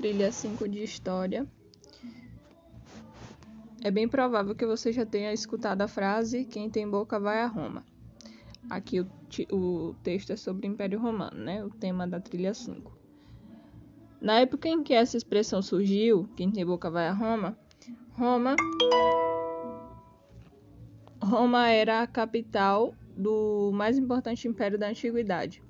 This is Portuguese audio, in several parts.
trilha 5 de História, é bem provável que você já tenha escutado a frase: Quem tem boca vai a Roma. Aqui o, o texto é sobre o Império Romano, né? O tema da trilha 5. Na época em que essa expressão surgiu, quem tem boca vai a Roma, Roma Roma era a capital do mais importante império da antiguidade.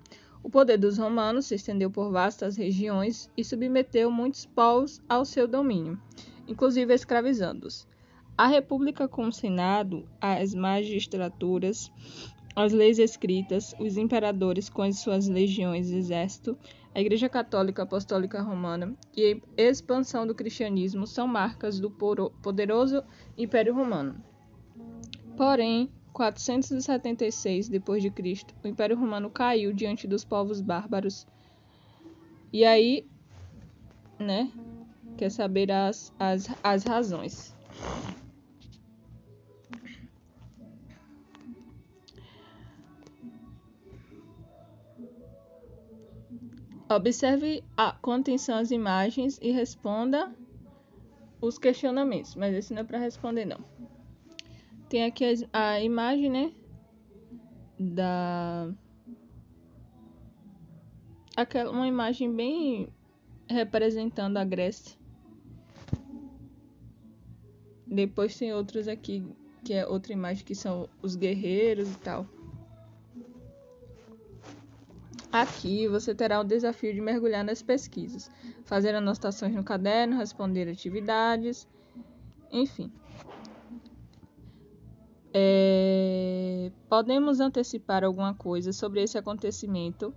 O poder dos romanos se estendeu por vastas regiões e submeteu muitos povos ao seu domínio, inclusive escravizando-os. A república com o senado, as magistraturas, as leis escritas, os imperadores com as suas legiões e exército, a Igreja Católica Apostólica Romana e a expansão do cristianismo são marcas do poderoso Império Romano. Porém, 476 d.C., o Império Romano caiu diante dos povos bárbaros. E aí, né, quer saber as, as, as razões. Observe a, com atenção as imagens e responda os questionamentos, mas esse não é para responder não. Tem aqui a, a imagem, né? Da. Aquela, uma imagem bem representando a Grécia. Depois tem outros aqui, que é outra imagem que são os guerreiros e tal. Aqui você terá o desafio de mergulhar nas pesquisas, fazer anotações no caderno, responder atividades, enfim. É, podemos antecipar alguma coisa sobre esse acontecimento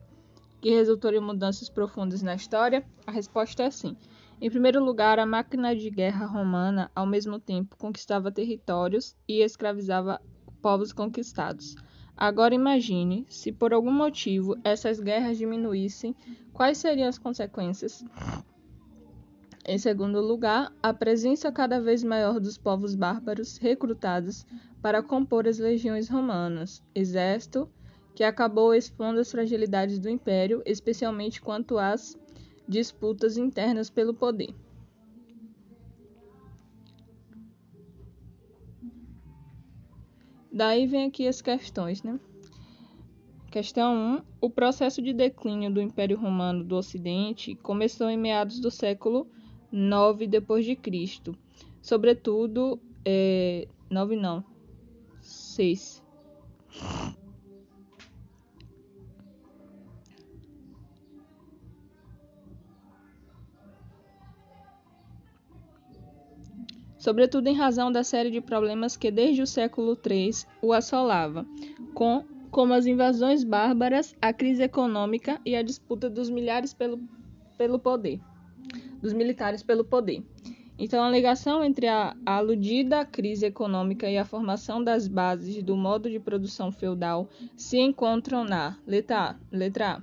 que resultou em mudanças profundas na história? A resposta é sim. Em primeiro lugar, a máquina de guerra romana, ao mesmo tempo, conquistava territórios e escravizava povos conquistados. Agora imagine, se por algum motivo essas guerras diminuíssem, quais seriam as consequências? Em segundo lugar, a presença cada vez maior dos povos bárbaros recrutados para compor as legiões romanas, exército que acabou expondo as fragilidades do império, especialmente quanto às disputas internas pelo poder. Daí vem aqui as questões, né? Questão 1. O processo de declínio do Império Romano do Ocidente começou em meados do século 9 depois de Cristo. Sobretudo, é, 9 não, 6. Sobretudo em razão da série de problemas que desde o século III o assolava, com como as invasões bárbaras, a crise econômica e a disputa dos milhares pelo, pelo poder dos militares pelo poder. Então, a ligação entre a, aludida crise econômica e a formação das bases do modo de produção feudal se encontram na letra A, letra a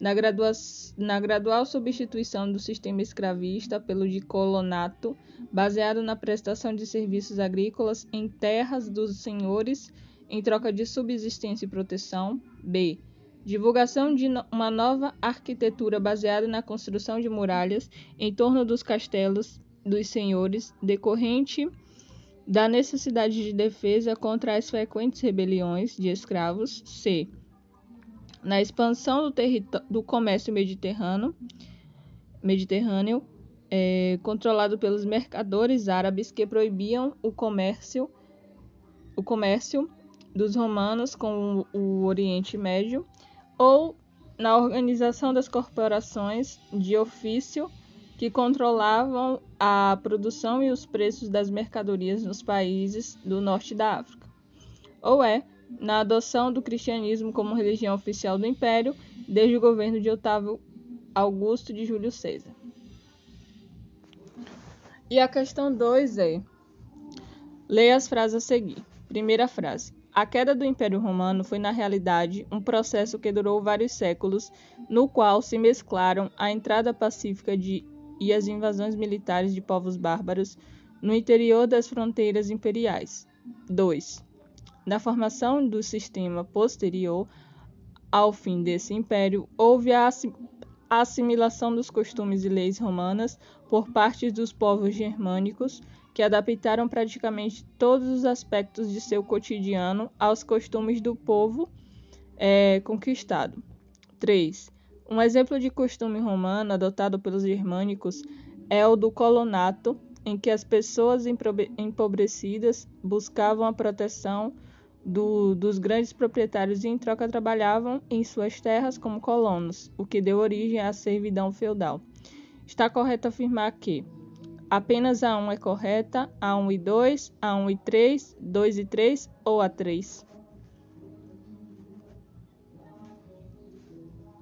na, gradua na gradual substituição do sistema escravista pelo de colonato, baseado na prestação de serviços agrícolas em terras dos senhores em troca de subsistência e proteção. B divulgação de uma nova arquitetura baseada na construção de muralhas em torno dos castelos dos senhores, decorrente da necessidade de defesa contra as frequentes rebeliões de escravos. C. Na expansão do, do comércio mediterrâneo, mediterrâneo é, controlado pelos mercadores árabes que proibiam o comércio, o comércio dos romanos com o, o Oriente Médio ou na organização das corporações de ofício que controlavam a produção e os preços das mercadorias nos países do norte da África, ou é na adoção do cristianismo como religião oficial do império desde o governo de Otávio Augusto de Júlio César. E a questão 2 é: leia as frases a seguir. Primeira frase: a queda do Império Romano foi, na realidade, um processo que durou vários séculos, no qual se mesclaram a entrada pacífica de, e as invasões militares de povos bárbaros no interior das fronteiras imperiais. 2. Na formação do sistema posterior ao fim desse império, houve a A assimilação dos costumes e leis romanas por parte dos povos germânicos, que adaptaram praticamente todos os aspectos de seu cotidiano aos costumes do povo é, conquistado. 3. Um exemplo de costume romano adotado pelos germânicos é o do colonato, em que as pessoas empobrecidas buscavam a proteção do, dos grandes proprietários e, em troca, trabalhavam em suas terras como colonos, o que deu origem à servidão feudal. Está correto afirmar que apenas a 1 é correta, a 1 e 2, a 1 e 3, 2 e 3 ou a 3?